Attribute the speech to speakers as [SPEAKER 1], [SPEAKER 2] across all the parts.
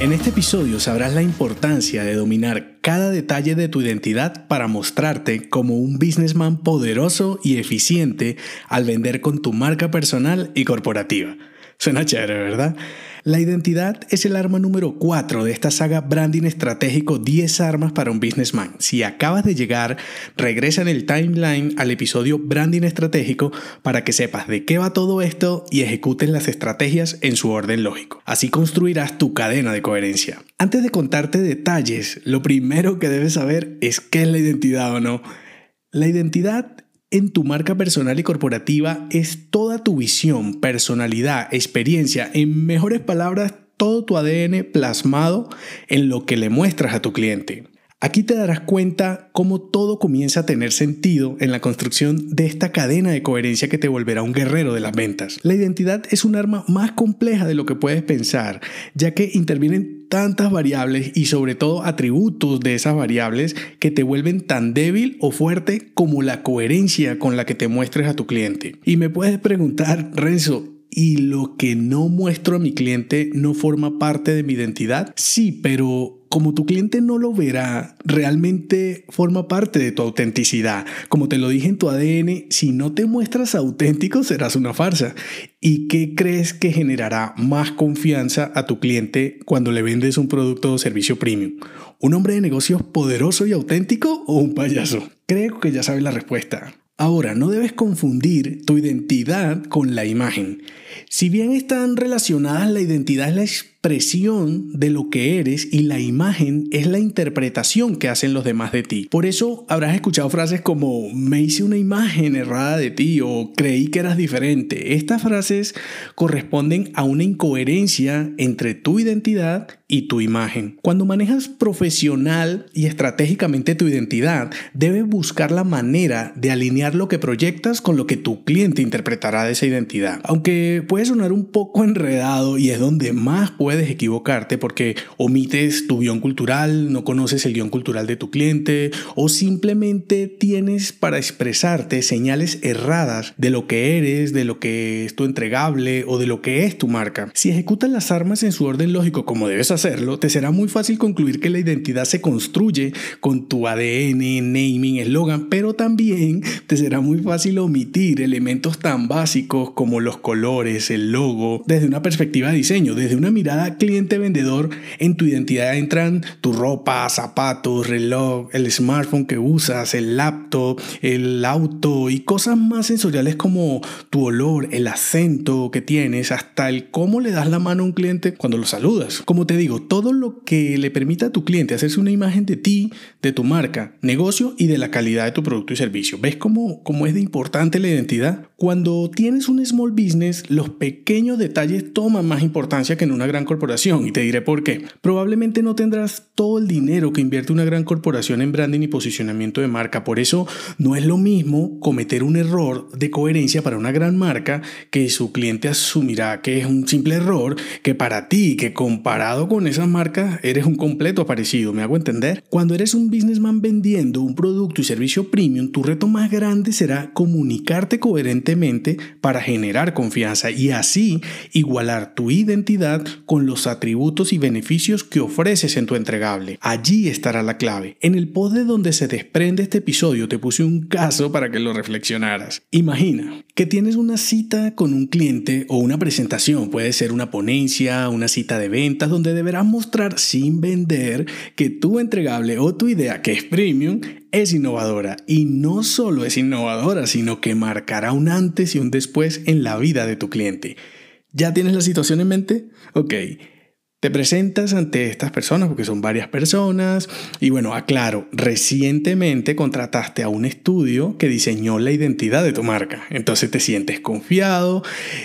[SPEAKER 1] En este episodio sabrás la importancia de dominar cada detalle de tu identidad para mostrarte como un businessman poderoso y eficiente al vender con tu marca personal y corporativa. Suena chévere, ¿verdad? La identidad es el arma número 4 de esta saga Branding Estratégico 10 armas para un businessman. Si acabas de llegar, regresa en el timeline al episodio Branding Estratégico para que sepas de qué va todo esto y ejecutes las estrategias en su orden lógico. Así construirás tu cadena de coherencia. Antes de contarte detalles, lo primero que debes saber es qué es la identidad o no. La identidad en tu marca personal y corporativa es toda tu visión, personalidad, experiencia, en mejores palabras, todo tu ADN plasmado en lo que le muestras a tu cliente. Aquí te darás cuenta cómo todo comienza a tener sentido en la construcción de esta cadena de coherencia que te volverá un guerrero de las ventas. La identidad es un arma más compleja de lo que puedes pensar, ya que intervienen tantas variables y sobre todo atributos de esas variables que te vuelven tan débil o fuerte como la coherencia con la que te muestres a tu cliente. Y me puedes preguntar, Renzo, ¿y lo que no muestro a mi cliente no forma parte de mi identidad? Sí, pero como tu cliente no lo verá, realmente forma parte de tu autenticidad. Como te lo dije en tu ADN, si no te muestras auténtico serás una farsa. ¿Y qué crees que generará más confianza a tu cliente cuando le vendes un producto o servicio premium? ¿Un hombre de negocios poderoso y auténtico o un payaso? Creo que ya sabes la respuesta. Ahora, no debes confundir tu identidad con la imagen. Si bien están relacionadas, la identidad es la expresión de lo que eres y la imagen es la interpretación que hacen los demás de ti. Por eso habrás escuchado frases como me hice una imagen errada de ti o creí que eras diferente. Estas frases corresponden a una incoherencia entre tu identidad y tu imagen. Cuando manejas profesional y estratégicamente tu identidad, debes buscar la manera de alinear lo que proyectas con lo que tu cliente interpretará de esa identidad. Aunque puede sonar un poco enredado y es donde más puedes puedes equivocarte porque omites tu guion cultural, no conoces el guion cultural de tu cliente o simplemente tienes para expresarte señales erradas de lo que eres, de lo que es tu entregable o de lo que es tu marca. Si ejecutas las armas en su orden lógico como debes hacerlo, te será muy fácil concluir que la identidad se construye con tu ADN, naming, eslogan, pero también te será muy fácil omitir elementos tan básicos como los colores, el logo, desde una perspectiva de diseño, desde una mirada cliente vendedor, en tu identidad entran tu ropa, zapatos, reloj, el smartphone que usas, el laptop, el auto y cosas más sensoriales como tu olor, el acento que tienes, hasta el cómo le das la mano a un cliente cuando lo saludas. Como te digo, todo lo que le permita a tu cliente hacerse una imagen de ti, de tu marca, negocio y de la calidad de tu producto y servicio. ¿Ves cómo, cómo es de importante la identidad? Cuando tienes un small business, los pequeños detalles toman más importancia que en una gran corporación y te diré por qué. Probablemente no tendrás todo el dinero que invierte una gran corporación en branding y posicionamiento de marca. Por eso no es lo mismo cometer un error de coherencia para una gran marca que su cliente asumirá que es un simple error que para ti, que comparado con esas marcas eres un completo aparecido. ¿Me hago entender? Cuando eres un businessman vendiendo un producto y servicio premium, tu reto más grande será comunicarte para generar confianza y así igualar tu identidad con los atributos y beneficios que ofreces en tu entregable. Allí estará la clave. En el post de donde se desprende este episodio te puse un caso para que lo reflexionaras. Imagina que tienes una cita con un cliente o una presentación, puede ser una ponencia, una cita de ventas, donde deberás mostrar sin vender que tu entregable o tu idea, que es premium, es innovadora y no solo es innovadora, sino que marcará un antes y un después en la vida de tu cliente. ¿Ya tienes la situación en mente? Ok. Te presentas ante estas personas porque son varias personas y bueno, aclaro, recientemente contrataste a un estudio que diseñó la identidad de tu marca. Entonces te sientes confiado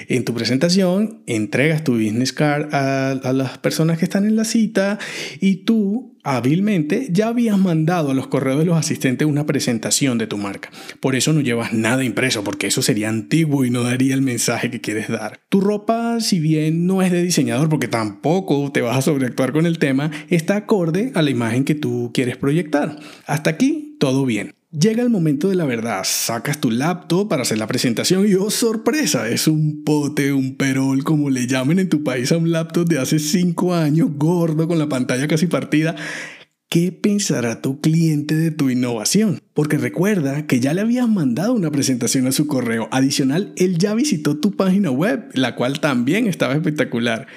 [SPEAKER 1] en tu presentación, entregas tu business card a, a las personas que están en la cita y tú hábilmente ya habías mandado a los correos de los asistentes una presentación de tu marca. Por eso no llevas nada impreso, porque eso sería antiguo y no daría el mensaje que quieres dar. Tu ropa, si bien no es de diseñador, porque tampoco te vas a sobreactuar con el tema, está acorde a la imagen que tú quieres proyectar. Hasta aquí, todo bien. Llega el momento de la verdad, sacas tu laptop para hacer la presentación y oh sorpresa, es un pote, un perol, como le llamen en tu país a un laptop de hace 5 años, gordo, con la pantalla casi partida. ¿Qué pensará tu cliente de tu innovación? Porque recuerda que ya le habías mandado una presentación a su correo. Adicional, él ya visitó tu página web, la cual también estaba espectacular.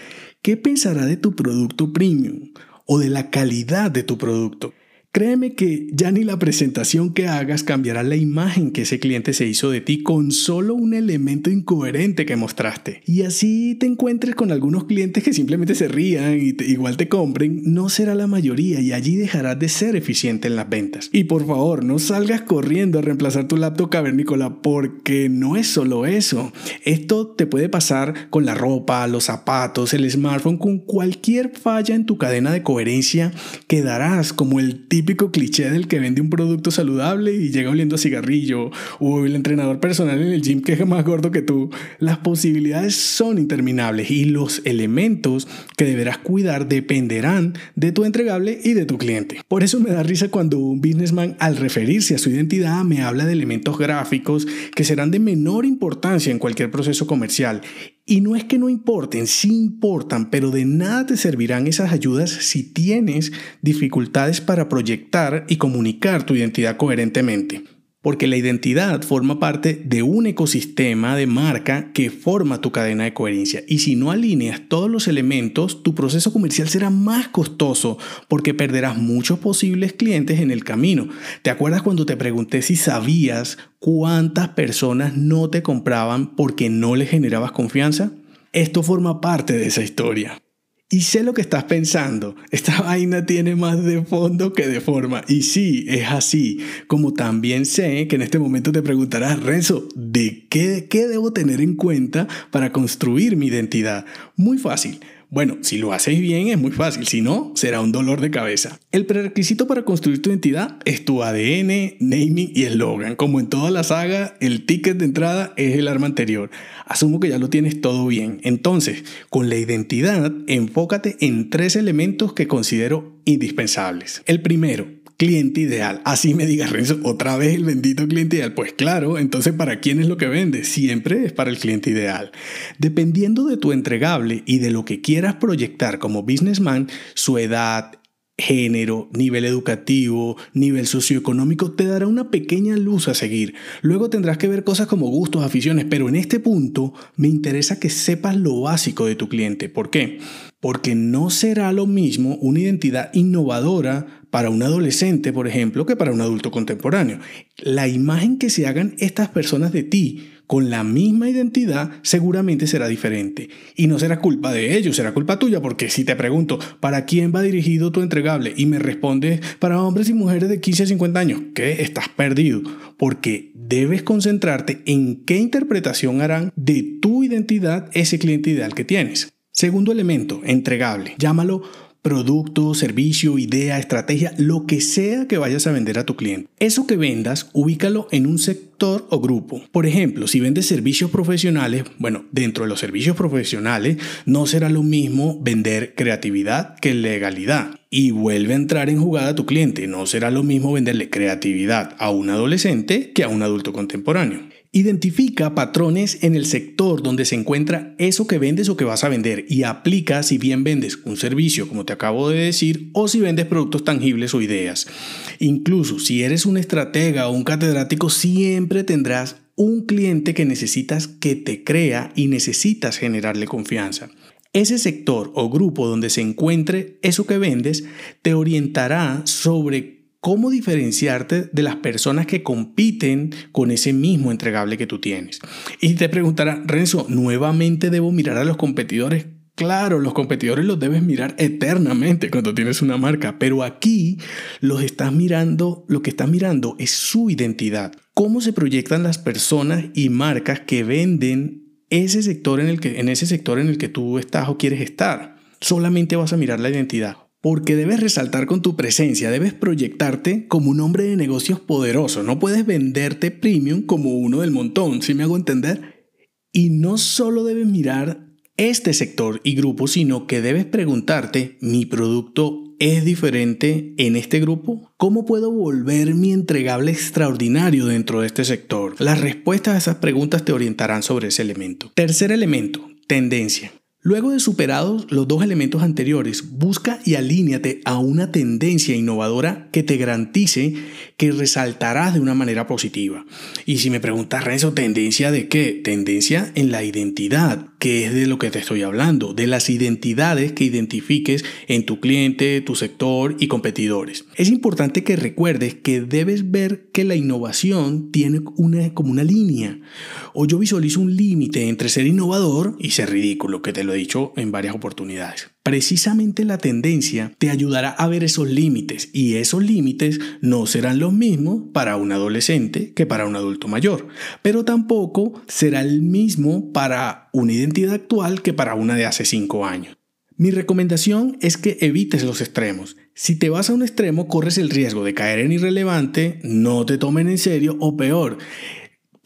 [SPEAKER 1] ¿Qué pensará de tu producto premium o de la calidad de tu producto? Créeme que ya ni la presentación que hagas cambiará la imagen que ese cliente se hizo de ti con solo un elemento incoherente que mostraste. Y así te encuentres con algunos clientes que simplemente se rían y igual te compren, no será la mayoría y allí dejarás de ser eficiente en las ventas. Y por favor, no salgas corriendo a reemplazar tu laptop cavernícola porque no es solo eso. Esto te puede pasar con la ropa, los zapatos, el smartphone, con cualquier falla en tu cadena de coherencia, quedarás como el típico cliché del que vende un producto saludable y llega oliendo a cigarrillo, o el entrenador personal en el gym que es más gordo que tú. Las posibilidades son interminables y los elementos que deberás cuidar dependerán de tu entregable y de tu cliente. Por eso me da risa cuando un businessman al referirse a su identidad me habla de elementos gráficos que serán de menor importancia en cualquier proceso comercial y no es que no importen, sí importan, pero de nada te servirán esas ayudas si tienes dificultades para proyectar y comunicar tu identidad coherentemente porque la identidad forma parte de un ecosistema de marca que forma tu cadena de coherencia. Y si no alineas todos los elementos, tu proceso comercial será más costoso porque perderás muchos posibles clientes en el camino. ¿Te acuerdas cuando te pregunté si sabías cuántas personas no te compraban porque no les generabas confianza? Esto forma parte de esa historia. Y sé lo que estás pensando. Esta vaina tiene más de fondo que de forma. Y sí, es así. Como también sé que en este momento te preguntarás, Renzo, ¿de qué, qué debo tener en cuenta para construir mi identidad? Muy fácil. Bueno, si lo haces bien es muy fácil, si no, será un dolor de cabeza. El prerequisito para construir tu identidad es tu ADN, naming y eslogan. Como en toda la saga, el ticket de entrada es el arma anterior. Asumo que ya lo tienes todo bien. Entonces, con la identidad, enfócate en tres elementos que considero indispensables. El primero, cliente ideal. Así me digas, Renzo, otra vez el bendito cliente ideal. Pues claro, entonces ¿para quién es lo que vende? Siempre es para el cliente ideal. Dependiendo de tu entregable y de lo que quieras proyectar como businessman, su edad, género, nivel educativo, nivel socioeconómico, te dará una pequeña luz a seguir. Luego tendrás que ver cosas como gustos, aficiones, pero en este punto me interesa que sepas lo básico de tu cliente. ¿Por qué? Porque no será lo mismo una identidad innovadora para un adolescente, por ejemplo, que para un adulto contemporáneo. La imagen que se hagan estas personas de ti con la misma identidad seguramente será diferente. Y no será culpa de ellos, será culpa tuya, porque si te pregunto, ¿para quién va dirigido tu entregable? Y me respondes, para hombres y mujeres de 15 a 50 años, ¿qué? Estás perdido, porque debes concentrarte en qué interpretación harán de tu identidad ese cliente ideal que tienes. Segundo elemento, entregable. Llámalo producto, servicio, idea, estrategia, lo que sea que vayas a vender a tu cliente. Eso que vendas, ubícalo en un sector o grupo. Por ejemplo, si vendes servicios profesionales, bueno, dentro de los servicios profesionales no será lo mismo vender creatividad que legalidad. Y vuelve a entrar en jugada tu cliente. No será lo mismo venderle creatividad a un adolescente que a un adulto contemporáneo. Identifica patrones en el sector donde se encuentra eso que vendes o que vas a vender y aplica si bien vendes un servicio, como te acabo de decir, o si vendes productos tangibles o ideas. Incluso si eres un estratega o un catedrático, siempre tendrás un cliente que necesitas que te crea y necesitas generarle confianza. Ese sector o grupo donde se encuentre eso que vendes te orientará sobre cómo diferenciarte de las personas que compiten con ese mismo entregable que tú tienes. Y te preguntará, Renzo, ¿nuevamente debo mirar a los competidores? Claro, los competidores los debes mirar eternamente cuando tienes una marca, pero aquí los estás mirando, lo que estás mirando es su identidad. Cómo se proyectan las personas y marcas que venden ese sector en el que en ese sector en el que tú estás o quieres estar. Solamente vas a mirar la identidad. Porque debes resaltar con tu presencia, debes proyectarte como un hombre de negocios poderoso. No puedes venderte premium como uno del montón, ¿sí me hago entender? Y no solo debes mirar este sector y grupo, sino que debes preguntarte, ¿mi producto es diferente en este grupo? ¿Cómo puedo volver mi entregable extraordinario dentro de este sector? Las respuestas a esas preguntas te orientarán sobre ese elemento. Tercer elemento, tendencia. Luego de superados los dos elementos anteriores, busca y alíñate a una tendencia innovadora que te garantice que resaltarás de una manera positiva. Y si me preguntas, Renzo, ¿tendencia de qué? Tendencia en la identidad, que es de lo que te estoy hablando, de las identidades que identifiques en tu cliente, tu sector y competidores. Es importante que recuerdes que debes ver que la innovación tiene una, como una línea. O yo visualizo un límite entre ser innovador y ser ridículo, que te lo dicho en varias oportunidades. Precisamente la tendencia te ayudará a ver esos límites y esos límites no serán los mismos para un adolescente que para un adulto mayor, pero tampoco será el mismo para una identidad actual que para una de hace 5 años. Mi recomendación es que evites los extremos. Si te vas a un extremo, corres el riesgo de caer en irrelevante, no te tomen en serio o peor,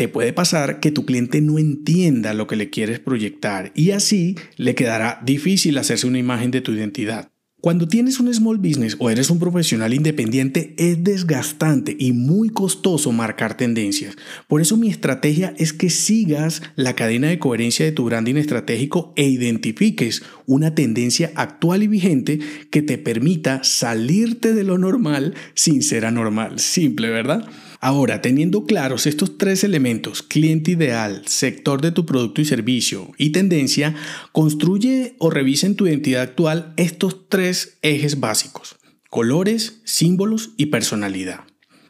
[SPEAKER 1] puede pasar que tu cliente no entienda lo que le quieres proyectar y así le quedará difícil hacerse una imagen de tu identidad. Cuando tienes un small business o eres un profesional independiente es desgastante y muy costoso marcar tendencias. Por eso mi estrategia es que sigas la cadena de coherencia de tu branding estratégico e identifiques una tendencia actual y vigente que te permita salirte de lo normal sin ser anormal. Simple, ¿verdad? Ahora, teniendo claros estos tres elementos, cliente ideal, sector de tu producto y servicio y tendencia, construye o revisa en tu identidad actual estos tres ejes básicos, colores, símbolos y personalidad.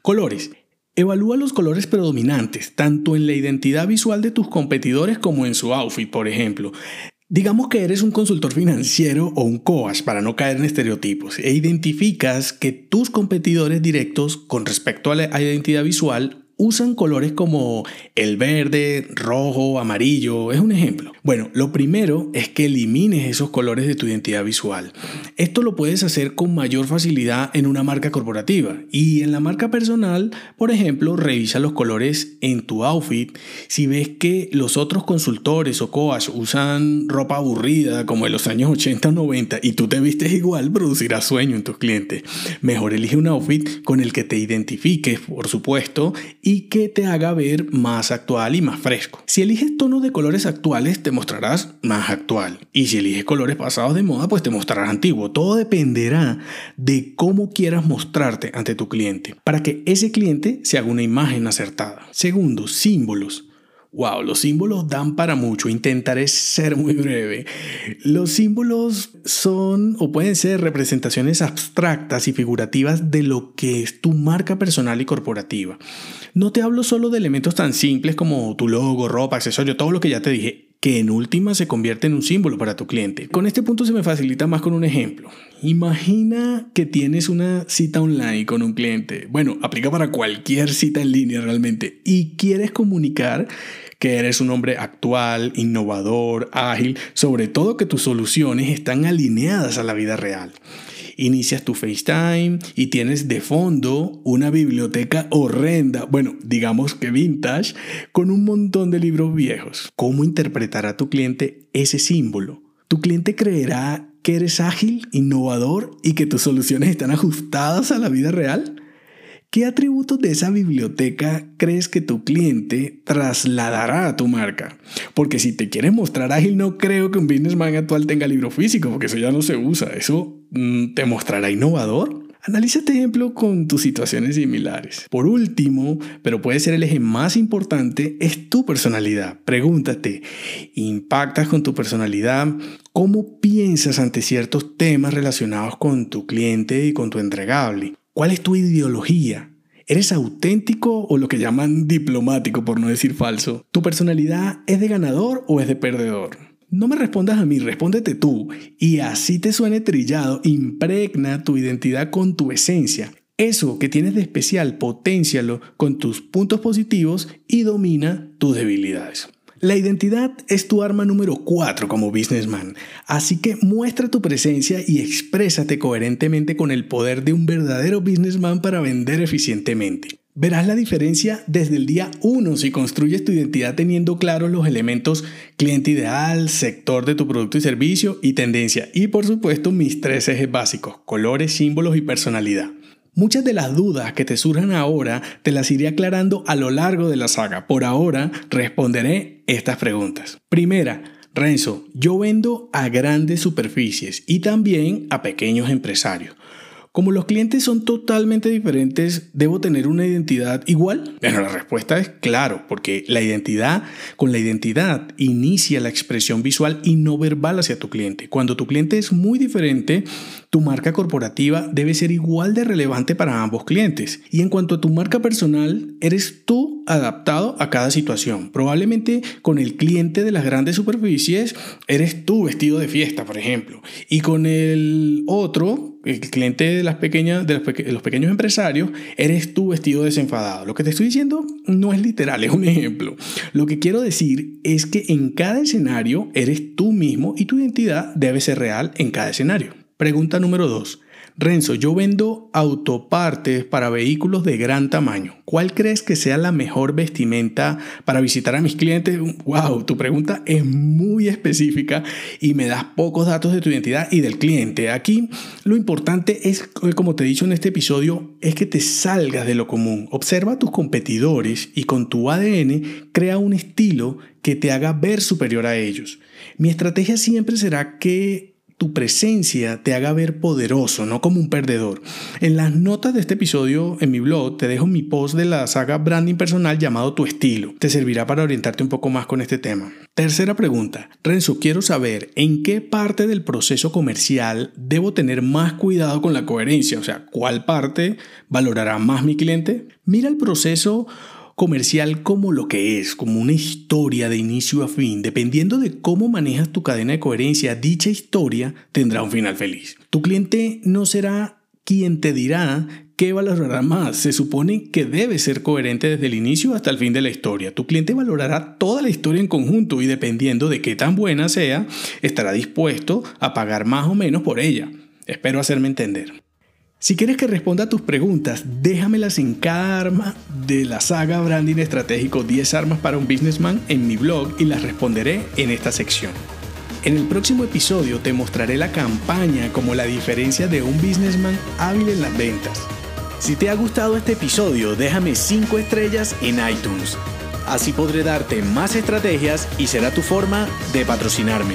[SPEAKER 1] Colores. Evalúa los colores predominantes, tanto en la identidad visual de tus competidores como en su outfit, por ejemplo. Digamos que eres un consultor financiero o un coach para no caer en estereotipos e identificas que tus competidores directos con respecto a la identidad visual usan colores como el verde, rojo, amarillo, es un ejemplo. Bueno, lo primero es que elimines esos colores de tu identidad visual. Esto lo puedes hacer con mayor facilidad en una marca corporativa y en la marca personal, por ejemplo, revisa los colores en tu outfit. Si ves que los otros consultores o coas usan ropa aburrida como en los años 80 o 90 y tú te vistes igual, producirá sueño en tus clientes. Mejor elige un outfit con el que te identifiques, por supuesto, y que te haga ver más actual y más fresco. Si eliges tonos de colores actuales, te mostrarás más actual. Y si eliges colores pasados de moda, pues te mostrarás antiguo. Todo dependerá de cómo quieras mostrarte ante tu cliente para que ese cliente se haga una imagen acertada. Segundo, símbolos. Wow, los símbolos dan para mucho. Intentaré ser muy breve. Los símbolos son o pueden ser representaciones abstractas y figurativas de lo que es tu marca personal y corporativa. No te hablo solo de elementos tan simples como tu logo, ropa, accesorio, todo lo que ya te dije que en última se convierte en un símbolo para tu cliente. Con este punto se me facilita más con un ejemplo. Imagina que tienes una cita online con un cliente. Bueno, aplica para cualquier cita en línea realmente. Y quieres comunicar que eres un hombre actual, innovador, ágil, sobre todo que tus soluciones están alineadas a la vida real inicias tu FaceTime y tienes de fondo una biblioteca horrenda, bueno, digamos que vintage, con un montón de libros viejos. ¿Cómo interpretará tu cliente ese símbolo? Tu cliente creerá que eres ágil, innovador y que tus soluciones están ajustadas a la vida real. ¿Qué atributos de esa biblioteca crees que tu cliente trasladará a tu marca? Porque si te quieres mostrar ágil, no creo que un businessman actual tenga libro físico, porque eso ya no se usa. Eso mm, te mostrará innovador. Analiza este ejemplo con tus situaciones similares. Por último, pero puede ser el eje más importante, es tu personalidad. Pregúntate, ¿impactas con tu personalidad? ¿Cómo piensas ante ciertos temas relacionados con tu cliente y con tu entregable? ¿Cuál es tu ideología? ¿Eres auténtico o lo que llaman diplomático, por no decir falso? ¿Tu personalidad es de ganador o es de perdedor? No me respondas a mí, respóndete tú. Y así te suene trillado, impregna tu identidad con tu esencia. Eso que tienes de especial, potencialo con tus puntos positivos y domina tus debilidades. La identidad es tu arma número 4 como businessman, así que muestra tu presencia y exprésate coherentemente con el poder de un verdadero businessman para vender eficientemente. Verás la diferencia desde el día 1 si construyes tu identidad teniendo claros los elementos cliente ideal, sector de tu producto y servicio y tendencia. Y por supuesto mis tres ejes básicos, colores, símbolos y personalidad. Muchas de las dudas que te surjan ahora te las iré aclarando a lo largo de la saga. Por ahora responderé estas preguntas. Primera, Renzo, yo vendo a grandes superficies y también a pequeños empresarios. Como los clientes son totalmente diferentes, ¿debo tener una identidad igual? Bueno, la respuesta es claro, porque la identidad, con la identidad inicia la expresión visual y no verbal hacia tu cliente. Cuando tu cliente es muy diferente, tu marca corporativa debe ser igual de relevante para ambos clientes. Y en cuanto a tu marca personal, eres tú adaptado a cada situación. Probablemente con el cliente de las grandes superficies, eres tú vestido de fiesta, por ejemplo. Y con el otro, el cliente de, las pequeñas, de los, pequeños empresarios, eres tú vestido desenfadado. Lo que te estoy diciendo no es literal, es un ejemplo. Lo que quiero decir es que en cada escenario eres tú mismo y tu identidad debe ser real en cada escenario. Pregunta número 2. Renzo, yo vendo autopartes para vehículos de gran tamaño. ¿Cuál crees que sea la mejor vestimenta para visitar a mis clientes? Wow, tu pregunta es muy específica y me das pocos datos de tu identidad y del cliente. Aquí lo importante es, como te he dicho en este episodio, es que te salgas de lo común. Observa a tus competidores y con tu ADN crea un estilo que te haga ver superior a ellos. Mi estrategia siempre será que tu presencia te haga ver poderoso, no como un perdedor. En las notas de este episodio en mi blog te dejo mi post de la saga Branding Personal llamado Tu Estilo. Te servirá para orientarte un poco más con este tema. Tercera pregunta. Renzo, quiero saber en qué parte del proceso comercial debo tener más cuidado con la coherencia, o sea, cuál parte valorará más mi cliente. Mira el proceso comercial como lo que es, como una historia de inicio a fin. Dependiendo de cómo manejas tu cadena de coherencia, dicha historia tendrá un final feliz. Tu cliente no será quien te dirá qué valorará más. Se supone que debe ser coherente desde el inicio hasta el fin de la historia. Tu cliente valorará toda la historia en conjunto y dependiendo de qué tan buena sea, estará dispuesto a pagar más o menos por ella. Espero hacerme entender. Si quieres que responda a tus preguntas, déjamelas en cada arma de la saga Branding Estratégico 10 armas para un businessman en mi blog y las responderé en esta sección. En el próximo episodio te mostraré la campaña como la diferencia de un businessman hábil en las ventas. Si te ha gustado este episodio, déjame 5 estrellas en iTunes. Así podré darte más estrategias y será tu forma de patrocinarme.